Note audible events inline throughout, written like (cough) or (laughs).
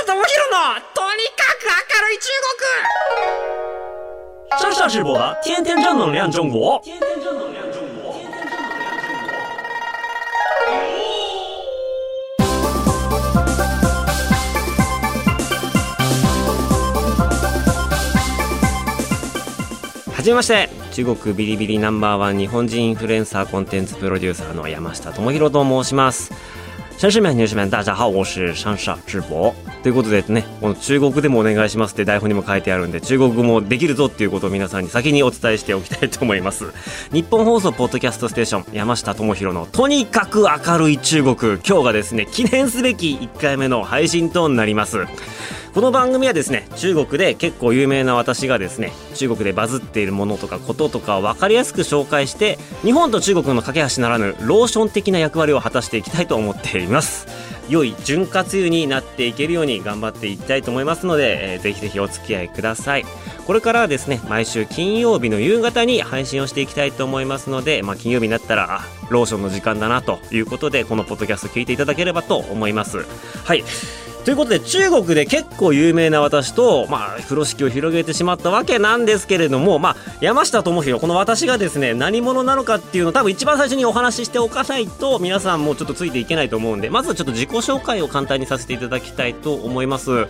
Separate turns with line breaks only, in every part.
下智博のとにかく明るい中国
上上直播，天天正能量中国。天天正能量中国。
はじめまして中国ビリビリナンバーワン日本人インフルエンサーコンテンツプロデューサーの山下智博と申します绅士们、女士们、大家好、我是上下智博。ということでね、この中国でもお願いしますって台本にも書いてあるんで、中国語もできるぞっていうことを皆さんに先にお伝えしておきたいと思います。日本放送ポッドキャストステーション、山下智博のとにかく明るい中国。今日がですね、記念すべき1回目の配信となります。この番組はですね中国で結構有名な私がですね中国でバズっているものとかこととかを分かりやすく紹介して日本と中国の架け橋ならぬローション的な役割を果たしていきたいと思っています。良い潤滑油になっていけるように頑張っていきたいと思いますので、えー、ぜひぜひお付き合いください。これからはですね毎週金曜日の夕方に配信をしていきたいと思いますので、まあ、金曜日になったらローションの時間だなということでこのポッドキャスト聞いていただければと思います。はい。ということで中国で結構有名な私と、まあ、風呂敷を広げてしまったわけなんですけれども、まあ、山下智博この私がですね何者なのかっていうのを多分一番最初にお話ししておかないと皆さんもちょっとついていけないと思うんでまずはちょっと自己紹介を簡単にさせていただきたいと思います。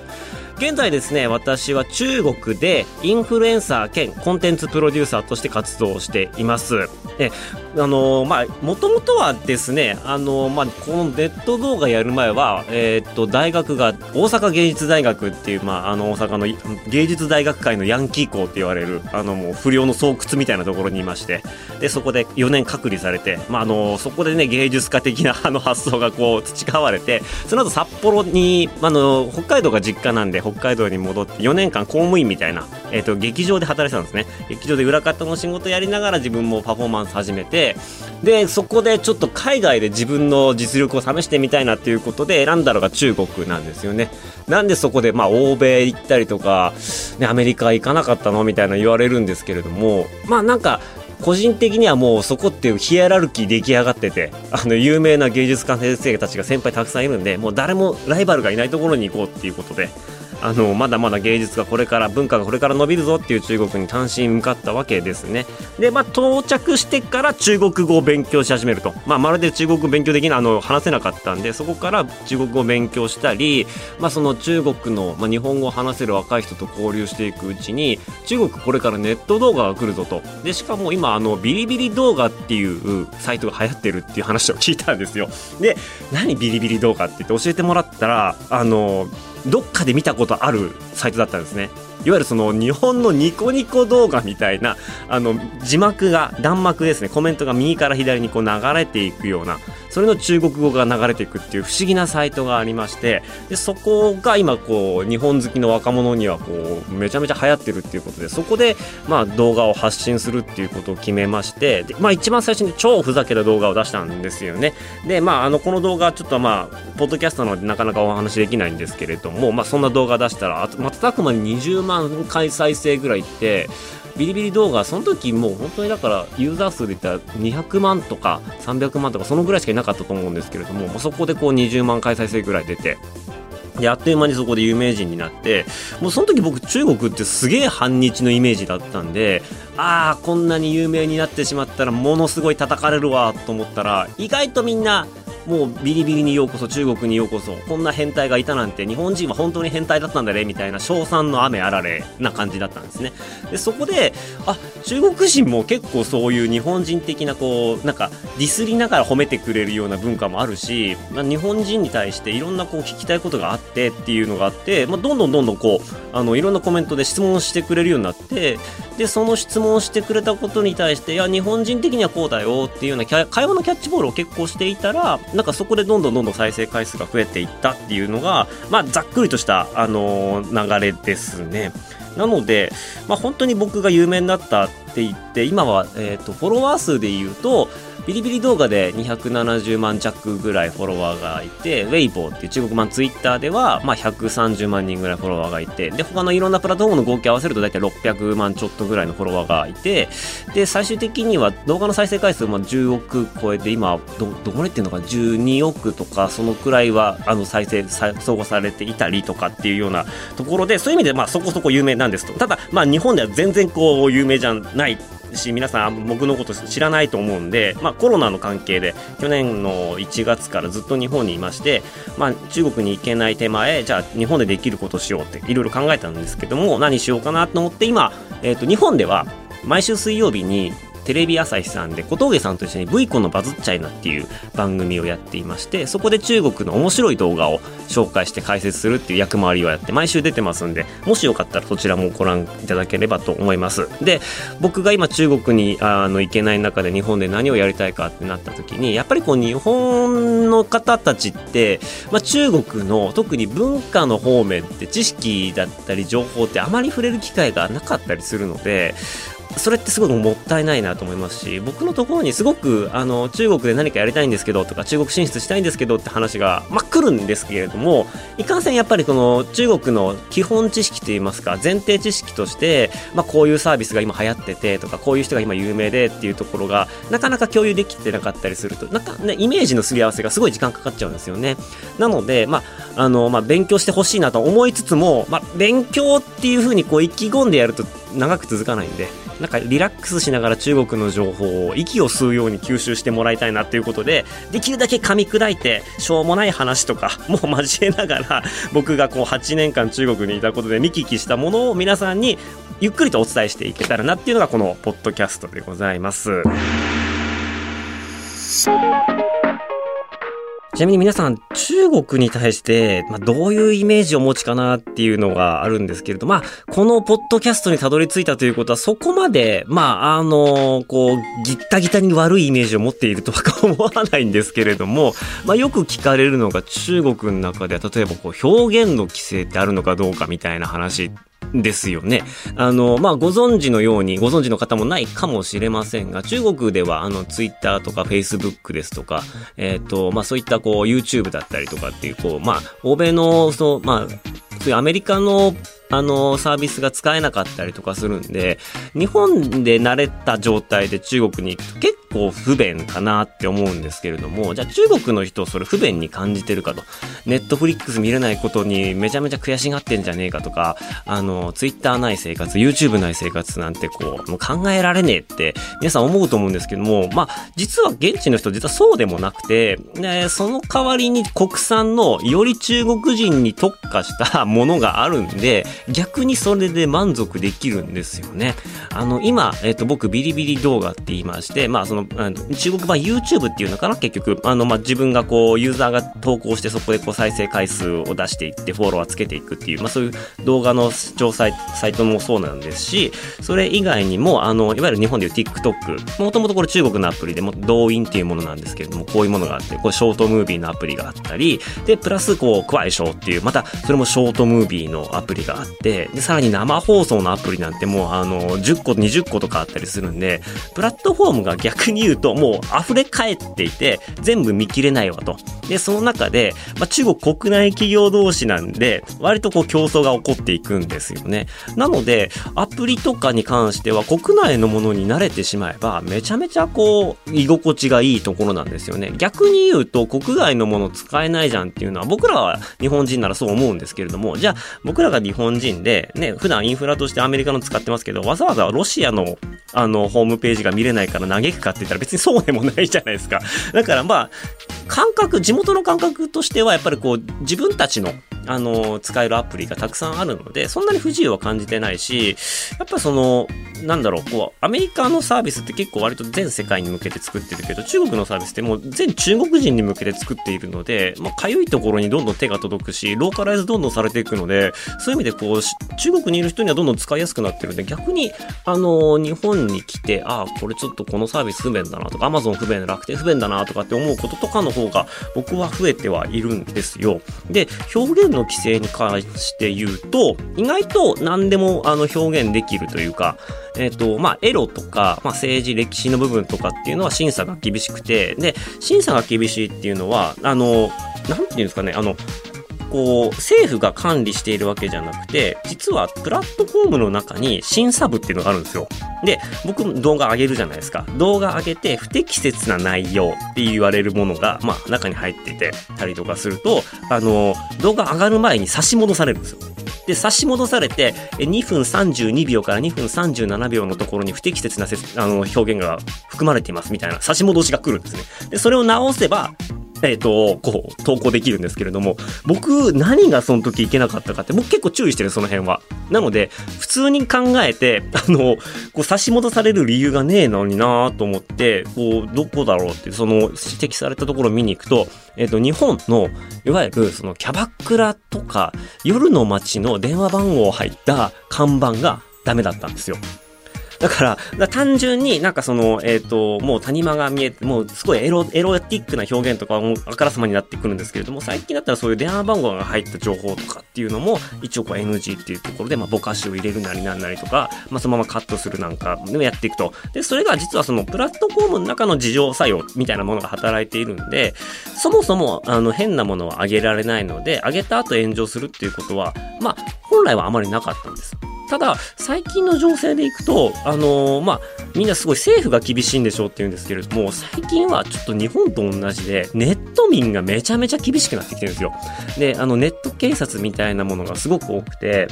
現在ですね私は中国でインフルエンサー兼コンテンツプロデューサーとして活動しています。あのまあもともとはですねあのまあこのネット動画やる前はえー、っと大学が大阪芸術大学っていうまああの大阪の芸術大学界のヤンキー校って言われるあのもう不良の巣窟みたいなところにいましてでそこで4年隔離されてまああのそこでね芸術家的なあの発想がこう培われてその後札幌にあの北海道が実家なんで北海道に戻って4年間公務員みたいな、えーと、劇場で働いてたんですね。劇場で裏方の仕事やりながら自分もパフォーマンス始めてでそこでちょっと海外で自分の実力を試してみたいなっていうことで選んだのが中国なんですよね。なんでそこでまあ欧米行ったりとか、ね、アメリカ行かなかったの？みたいな言われるんですけれどもまあなんか個人的にはもうそこっていうヒエラルキー出来上がっててあの有名な芸術家先生たちが先輩たくさんいるんでもう誰もライバルがいないところに行こうっていうことであのまだまだ芸術がこれから文化がこれから伸びるぞっていう中国に単身向かったわけですね。でまあ到着してから中国語を勉強し始めると、まあ、まるで中国語勉強できないあの話せなかったんでそこから中国語を勉強したり、まあ、その中国の、まあ、日本語を話せる若い人と交流していくうちに中国これからネット動画が来るぞと。でしかも今あのビリビリ動画っていうサイトが流行ってるっていう話を聞いたんですよ。で何ビリビリ動画って言って教えてもらったらあのどっかで見たことあるサイトだったんですね。いわゆるその日本のニコニコ動画みたいなあの字幕が弾幕ですね。コメントが右から左にこう流れていくようなそれの中国語が流れていくっていう不思議なサイトがありましてでそこが今こう日本好きの若者にはこうめちゃめちゃ流行ってるっていうことでそこでまあ動画を発信するっていうことを決めましてで、まあ、一番最初に超ふざけた動画を出したんですよね。でまああのこの動画ちょっとまあポッドキャストなのでなかなかお話できないんですけれどもまあそんな動画出したら瞬く間に20万万回再生ぐらいってビリビリ動画その時もう本当にだからユーザー数で言ったら200万とか300万とかそのぐらいしかいなかったと思うんですけれどもそこでこう20万回再生ぐらい出てであっという間にそこで有名人になってもうその時僕中国ってすげえ反日のイメージだったんでああこんなに有名になってしまったらものすごい叩かれるわと思ったら意外とみんなもうビリビリにようこそ中国にようこそこんな変態がいたなんて日本人は本当に変態だったんだねみたいな称賛の雨あられな感じだったんですね。でそこであ中国人も結構そういう日本人的なこうなんかディスりながら褒めてくれるような文化もあるし、まあ、日本人に対していろんなこう聞きたいことがあってっていうのがあって、まあ、どんどんどんどんこうあのいろんなコメントで質問してくれるようになってでその質問してくれたことに対していや日本人的にはこうだよっていうような会話のキャッチボールを結構していたらなんかそこでどんどんどんどん再生回数が増えていったっていうのが、まあ、ざっくりとした、あのー、流れですね。なので、まあ、本当に僕が有名になったって言って今は、えーと、フォロワー数で言うとビリビリ動画で270万弱ぐらいフォロワーがいて、ウェイボーっていう中国版ツイッターでは、まあ、130万人ぐらいフォロワーがいて、で、他のいろんなプラットフォームの合計合わせると大体600万ちょっとぐらいのフォロワーがいて、で、最終的には動画の再生回数も10億超えて、今、ど、どこでっていうのか12億とか、そのくらいは、あの、再生、総合されていたりとかっていうようなところで、そういう意味で、まあ、そこそこ有名なんですと。ただ、まあ、日本では全然こう、有名じゃないし皆さん僕のこと知らないと思うんで、まあ、コロナの関係で去年の1月からずっと日本にいまして、まあ、中国に行けない手前じゃあ日本でできることしようっていろいろ考えたんですけども何しようかなと思って今、えー、と日本では毎週水曜日にテレビ朝日さんで小峠さんと一緒に V コのバズっちゃいなっていう番組をやっていましてそこで中国の面白い動画を紹介して解説するっていう役回りをやって毎週出てますんでもしよかったらそちらもご覧いただければと思います。で僕が今中国にあの行けない中で日本で何をやりたいかってなった時にやっぱりこう日本の方たちって、まあ、中国の特に文化の方面って知識だったり情報ってあまり触れる機会がなかったりするのでそれってすごくもったいないなと思いますし僕のところにすごくあの中国で何かやりたいんですけどとか中国進出したいんですけどって話が、ま、来るんですけれどもいかんせんやっぱりこの中国の基本知識といいますか前提知識として、まあ、こういうサービスが今流行っててとかこういう人が今有名でっていうところがなかなか共有できてなかったりするとなんか、ね、イメージのすり合わせがすごい時間かかっちゃうんですよね。なので、まああのまあ、勉強してほしいなと思いつつも、まあ、勉強っていうふうにこう意気込んでやると長く続かないんでなんかリラックスしながら中国の情報を息を吸うように吸収してもらいたいなっていうことでできるだけ噛み砕いてしょうもない話とか (laughs) もう交えながら僕がこう8年間中国にいたことで見聞きしたものを皆さんにゆっくりとお伝えしていけたらなっていうのがこのポッドキャストでございます。ちなみに皆さん、中国に対して、まあ、どういうイメージをお持ちかなっていうのがあるんですけれど、まあ、このポッドキャストにたどり着いたということは、そこまで、まあ、あの、こう、ギッタギタに悪いイメージを持っているとは思わないんですけれども、まあ、よく聞かれるのが中国の中では、例えばこう、表現の規制ってあるのかどうかみたいな話ですよね。あの、まあ、ご存知のように、ご存知の方もないかもしれませんが、中国では、あの、ツイッターとかフェイスブックですとか、えっ、ー、と、まあ、そういったこう、YouTube だったりとかっていう、こう、まあ、欧米の、その、まあ、そういうアメリカのあの、サービスが使えなかったりとかするんで、日本で慣れた状態で中国に行くと結構不便かなって思うんですけれども、じゃあ中国の人それ不便に感じてるかと。ネットフリックス見れないことにめちゃめちゃ悔しがってんじゃねえかとか、あの、ツイッターない生活、YouTube ない生活なんてこう、もう考えられねえって皆さん思うと思うんですけども、まあ、実は現地の人実はそうでもなくて、ね、その代わりに国産のより中国人に特化したものがあるんで、逆にそれで満足できるんですよね。あの、今、えっ、ー、と、僕、ビリビリ動画って言いまして、まあ、その、中国版 YouTube っていうのかな？結局、あの、まあ、自分がこう、ユーザーが投稿してそこでこう、再生回数を出していって、フォロワーつけていくっていう、まあ、そういう動画の調査サイトもそうなんですし、それ以外にも、あの、いわゆる日本でいう TikTok、もともとこれ中国のアプリでも、動員っていうものなんですけれども、こういうものがあって、これショートムービーのアプリがあったり、で、プラスこう、クワイショーっていう、また、それもショートムービーのアプリがあって、で、さらに生放送のアプリなんてもう、あの、10個、20個とかあったりするんで、プラットフォームが逆に言うともう溢れ返っていて、全部見切れないわと。で、その中で、まあ、中国国内企業同士なんで、割とこう競争が起こっていくんですよね。なので、アプリとかに関しては国内のものに慣れてしまえば、めちゃめちゃこう、居心地がいいところなんですよね。逆に言うと、国外のもの使えないじゃんっていうのは、僕らは日本人ならそう思うんですけれども、じゃあ、僕らが日本人で、ね、普段インフラとしてアメリカの使ってますけど、わざわざロシアの、あの、ホームページが見れないから嘆くかって言ったら別にそうでもないじゃないですか。だからまあ、感覚、地元の感覚としてはやっぱりこう、自分たちのあの、使えるアプリがたくさんあるので、そんなに不自由は感じてないし、やっぱその、なんだろう、こう、アメリカのサービスって結構割と全世界に向けて作ってるけど、中国のサービスってもう全中国人に向けて作っているので、まあ、かゆいところにどんどん手が届くし、ローカライズどんどんされていくので、そういう意味でこう、中国にいる人にはどんどん使いやすくなってるんで、逆に、あの、日本に来て、ああ、これちょっとこのサービス不便だなとか、アマゾン不便、楽天不便だなとかって思うこととかの方方が、僕は増えてはいるんですよ。で、表現の規制に関して言うと、意外と何でもあの表現できるというか、えっ、ー、と、まあ、エロとか、まあ、政治、歴史の部分とかっていうのは審査が厳しくて、で、審査が厳しいっていうのは、あの、なんていうんですかね、あの、こう、政府が管理しているわけじゃなくて、実はプラットフォームの中に審査部っていうのがあるんですよ。で、僕動画上げるじゃないですか。動画上げて不適切な内容って言われるものが、まあ中に入っててたりとかすると、あの、動画上がる前に差し戻されるんですよ。で、差し戻されて、2分32秒から2分37秒のところに不適切なあの表現が含まれていますみたいな差し戻しが来るんですね。で、それを直せば、えっ、ー、と、こう、投稿できるんですけれども、僕、何がその時いけなかったかって、僕結構注意してる、その辺は。なので、普通に考えて、あの、こう、差し戻される理由がねえのになぁと思って、こう、どこだろうって、その、指摘されたところを見に行くと、えっ、ー、と、日本の、いわゆる、その、キャバクラとか、夜の街の電話番号を入った看板がダメだったんですよ。だから、単純になんかその、えっ、と、もう谷間が見えて、もうすごいエロ、エロティックな表現とかもうあからさまになってくるんですけれども、最近だったらそういう電話番号が入った情報とかっていうのも、一応こう NG っていうところで、まあ、ぼかしを入れるなりなんなりとか、まあ、そのままカットするなんかでもやっていくと。で、それが実はそのプラットフォームの中の事情作用みたいなものが働いているんで、そもそも、あの、変なものは上げられないので、上げた後炎上するっていうことは、まあ、本来はあまりなかったんです。ただ、最近の情勢でいくと、あのー、まあ、みんなすごい政府が厳しいんでしょうって言うんですけれども、最近はちょっと日本と同じで、ネット民がめちゃめちゃ厳しくなってきてるんですよ。で、あの、ネット警察みたいなものがすごく多くて、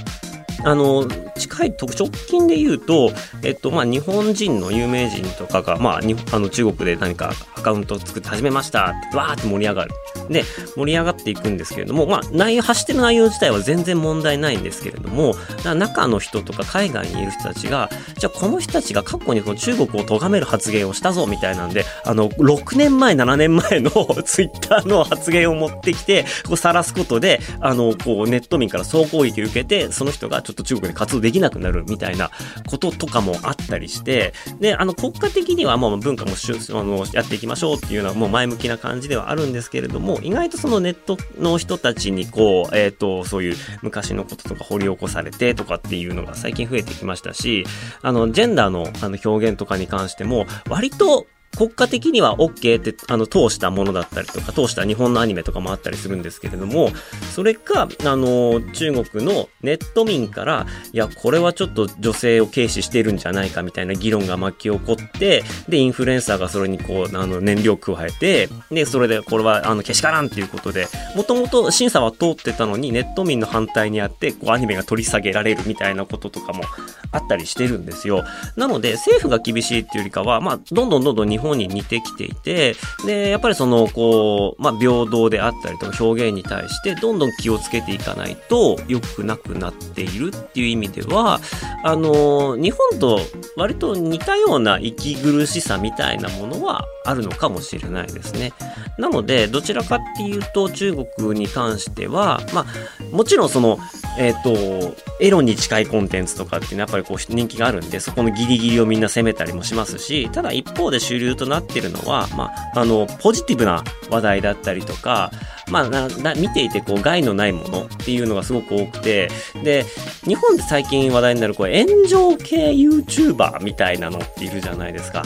あの、近い直近で言うと、えっと、まあ、日本人の有名人とかが、まあ、あの中国で何かアカウントを作って始めましたって、わーって盛り上がる。で、盛り上がっていくんですけれども、まあ、内容、発してる内容自体は全然問題ないんですけれども、中の人とか海外にいる人たちが、じゃあこの人たちが過去にこの中国を咎める発言をしたぞみたいなんで、あの、6年前、7年前の (laughs) ツイッターの発言を持ってきて、こう晒すことで、あの、こう、ネット民から総攻撃を受けて、その人がちょっと中国で活動できなくなるみたいなこととかもあったりして、で、あの、国家的にはもう文化もあのやっていきましょうっていうのはもう前向きな感じではあるんですけれども、意外とそのネットの人たちにこう、えっ、ー、と、そういう昔のこととか掘り起こされてとかっていうのが最近増えてきましたし、あの、ジェンダーのあの表現とかに関しても、割と国家的には OK って、あの、通したものだったりとか、通した日本のアニメとかもあったりするんですけれども、それか、あの、中国のネット民から、いや、これはちょっと女性を軽視してるんじゃないかみたいな議論が巻き起こって、で、インフルエンサーがそれにこう、あの、燃料を加えて、で、それで、これは、あの、けしからんっていうことで、もともと審査は通ってたのに、ネット民の反対にあって、こう、アニメが取り下げられるみたいなこととかもあったりしてるんですよ。なので、政府が厳しいっていうよりかは、まあ、どんどんどんどん日本に似てきていて、で、やっぱりその、こう、まあ、平等であったりとか表現に対して、どんどん気をつけていかないと良くなくなっているっていう意味では、あの、日本と割と似たような息苦しさみたいなものはあるのかもしれないですね。なので、どちらかっていうと、中国に関しては、まあ、もちろんその、えっ、ー、と、エロに近いコンテンツとかっていうのはやっぱりこう人気があるんで、そこのギリギリをみんな攻めたりもしますし、ただ一方で主流となってるのは、まあ、あの、ポジティブな話題だったりとか、まあ、なな見ていてこう害のないものっていうのがすごく多くて、で、日本で最近話題になるこう炎上系 YouTuber みたいなのっているじゃないですか。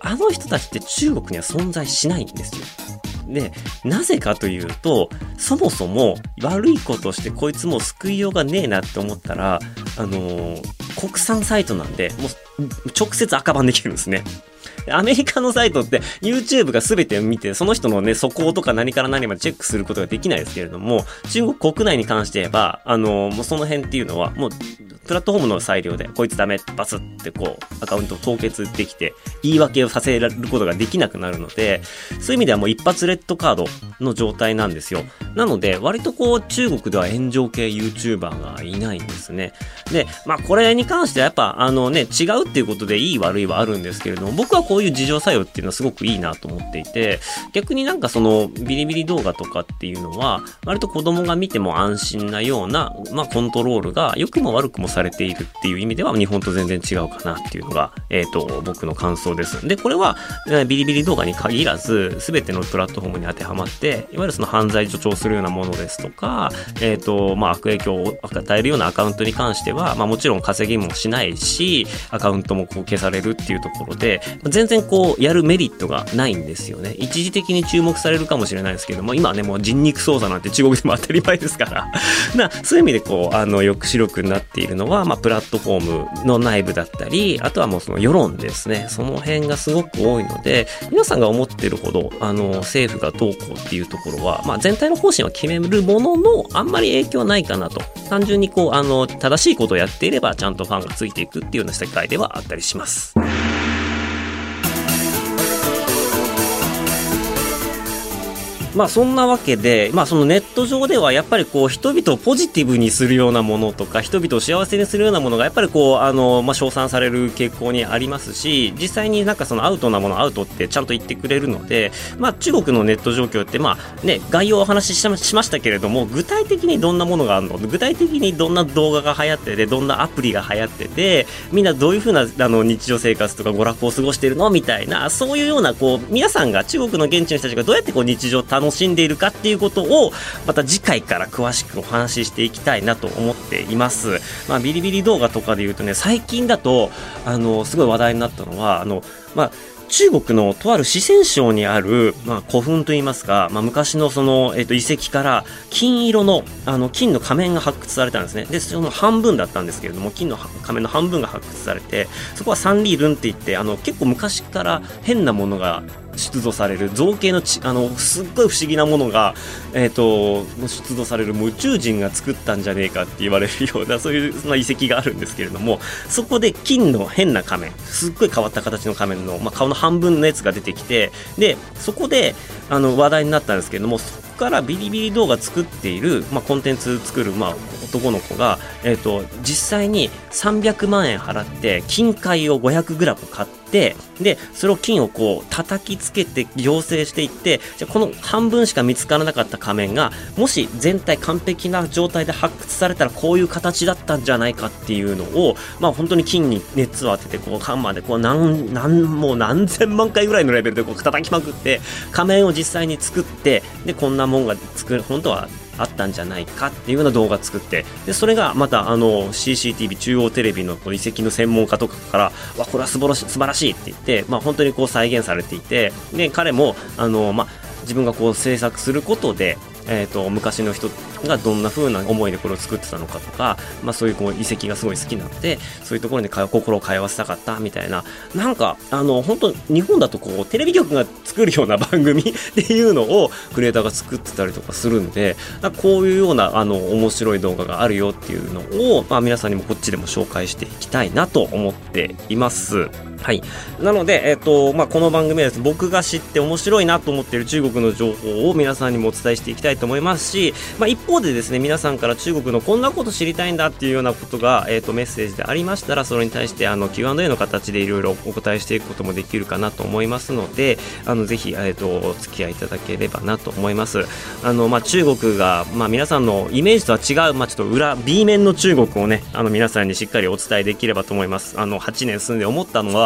あの人たちって中国には存在しないんですよ。で、なぜかというと、そもそも悪いことしてこいつも救いようがねえなって思ったら、あのー、国産サイトなんで、もう直接赤番できるんですね。アメリカのサイトって YouTube が全て見て、その人のね、素行とか何から何までチェックすることができないですけれども、中国国内に関して言えば、あの、もうその辺っていうのは、もう、プラットフォームの裁量で、こいつダメ、バスってこう、アカウントを凍結できて、言い訳をさせることができなくなるので、そういう意味ではもう一発レッドカードの状態なんですよ。なので、割とこう、中国では炎上系 YouTuber がいないんですね。で、まあこれに関してはやっぱ、あのね、違うっていうことでいい悪いはあるんですけれども、僕はこういう自浄作用っていうのはすごくいいなと思っていて、逆になんかそのビリビリ動画とかっていうのは、割と子供が見ても安心なような、まあコントロールが良くも悪くもされているっていう意味では日本と全然違うかなっていうのが、え、ー、と、僕の感想です。で、これはビリビリ動画に限らず、すべてのプラットフォームに当てはまって、いわゆるその犯罪助長するようなものですとか、え、ー、と、まあ悪影響を与えるようなアカウントに関しては、まあもちろん稼ぎもしないし、アカウントもこう消されるっていうところで、全然こうやるメリットがないんですよね。一時的に注目されるかもしれないですけども、今ね、もう人肉操作なんて中国でも当たり前ですから (laughs) な、そういう意味でこう、あの、抑止力になっているのは、まあ、プラットフォームの内部だったり、あとはもうその世論ですね。その辺がすごく多いので、皆さんが思ってるほど、あの、政府がどうこうっていうところは、まあ、全体の方針は決めるものの、あんまり影響ないかなと。単純にこう、あの、正しいことをやっていれば、ちゃんとファンがついていくっていうような世界ではあったりします。まあそんなわけで、まあそのネット上ではやっぱりこう人々をポジティブにするようなものとか、人々を幸せにするようなものがやっぱりこう、あの、まあ称賛される傾向にありますし、実際になんかそのアウトなものアウトってちゃんと言ってくれるので、まあ中国のネット状況ってまあね、概要をお話ししましたけれども、具体的にどんなものがあるの？具体的にどんな動画が流行ってて、どんなアプリが流行ってて、みんなどういうふうなあの日常生活とか娯楽を過ごしてるの？みたいな、そういうようなこう、皆さんが中国の現地の人たちがどうやってこう日常を楽しんでいるかっていうことを、また次回から詳しくお話ししていきたいなと思っています。まあ、ビリビリ動画とかで言うとね、最近だと、あの、すごい話題になったのは、あの、まあ、中国のとある四川省にある、まあ、古墳といいますか、まあ、昔のその、えっ、と、遺跡から金色の、あの、金の仮面が発掘されたんですね。で、その半分だったんですけれども、金の仮面の半分が発掘されて、そこはサンリールンって言って、あの、結構昔から変なものが出土される造形のちあのすっごい不思議なものが、えーと、出土される宇宙人が作ったんじゃねえかって言われるようなそういうそんな遺跡があるんですけれどもそこで金の変な仮面すっごい変わった形の仮面の、まあ、顔の半分のやつが出てきてでそこであの話題になったんですけれどもそこからビリビリ動画作っている、まあ、コンテンツ作る、まあ、男の子が、えーと、実際に300万円払って金塊を 500g 買ってでそれを金をこう叩きつけて行政していってじゃこの半分しか見つからなかった仮面がもし全体完璧な状態で発掘されたらこういう形だったんじゃないかっていうのを、まあ、本当に金に熱を当ててこうハンマーでこう何何もう何千万回ぐらいのレベルでこう叩きまくって仮面を実際に作ってでこんなもんが作る本当はあったんじゃないかっていうような動画作ってでそれがまたあの CCTV 中央テレビのこの遺跡の専門家とかからわこれは素晴らしい素晴らしいって言って、まあ、本当にこう再現されていてで彼もあの、まあ、自分がこう制作することでえーと、昔の人がどんな風な思いでこれを作ってたのかとか、まあ、そういうこう遺跡がすごい好きなのでそういうところに心を通わせたかったみたいななんかあの本当日本だとこうテレビ局が作るような番組 (laughs) っていうのをクリエイターが作ってたりとかするんでこういうようなあの面白い動画があるよっていうのを、まあ、皆さんにもこっちでも紹介していきたいなと思っています。はい。なので、え、ー、と、まあ、この番組はです、僕が知って面白いなと思っている中国の情報を皆さんにもお伝えしていきたいと思いますし、まあ、一方でですね、皆さんから中国のこんなこと知りたいんだっていうようなことが、え、ー、と、メッセージでありましたら、それに対して、あの、Q&A の形でいろいろお答えしていくこともできるかなと思いますので、あの、ぜひ、えっ、ー、と、お付き合いいただければなと思います。あの、まあ、中国が、まあ、皆さんのイメージとは違う、まあ、ちょっと裏、B 面の中国をね、あの、皆さんにしっかりお伝えできればと思います。あの、8年住んで思ったのは、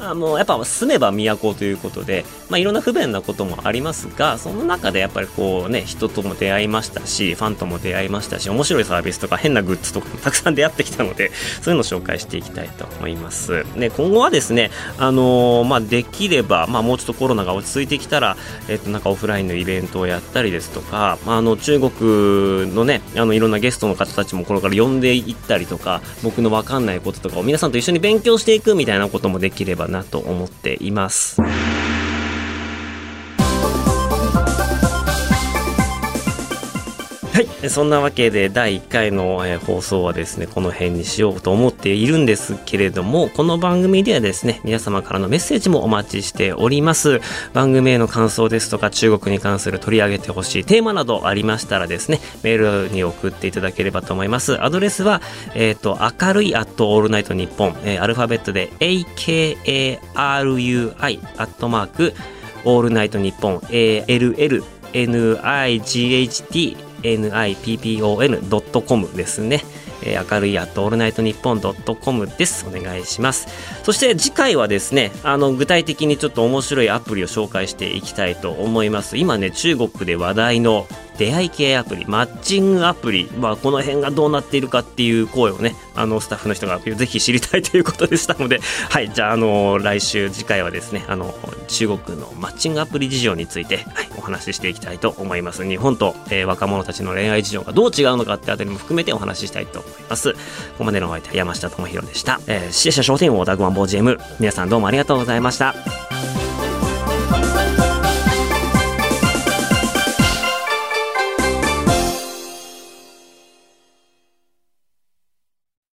あのやっぱ住めば都ということで、まあ、いろんな不便なこともありますがその中でやっぱりこうね人とも出会いましたしファンとも出会いましたし面白いサービスとか変なグッズとかもたくさん出会ってきたのでそういうのを紹介していきたいと思います。で今後はですねあのー、まあ、できれば、まあ、もうちょっとコロナが落ち着いてきたら、えっと、なんかオフラインのイベントをやったりですとか、まあ、あの中国のねあのいろんなゲストの方たちもこれから呼んでいったりとか僕の分かんないこととかを皆さんと一緒に勉強していくみたいなこともできればなと思っています。はい、そんなわけで第1回の、放送はですねこの辺にしようと思っているんですけれどもこの番組ではですね皆様からのメッセージもお待ちしております。番組への感想ですとか中国に関する取り上げてほしいテーマなどありましたらですねメールに送っていただければと思います。アドレスは、えっ、ー、と明るいアットオールナイトニッポン、え、アルファベットで AKARUI アットマークオールナイトニッポン ALLNIGHT nippon.com ですね。えー、明るいアットオールナイトニッポンドットコムです。お願いします。そして次回はですね、あの、具体的にちょっと面白いアプリを紹介していきたいと思います。今ね、中国で話題の出会い系アプリ、マッチングアプリ、まあ、この辺がどうなっているかっていう声をね、あの、スタッフの人がぜひ知りたいということでしたので、(laughs) はい、じゃあ、あの、来週、次回はですね、あの、中国のマッチングアプリ事情について、はい、お話ししていきたいと思います。日本と、えー、若者たちの恋愛事情がどう違うのかってあたりも含めてお話ししたいと思います。ここまでのお相手は山下智博でした。えー、謝謝商店王ダグワンボー GM。皆さんどうもありがとうございました。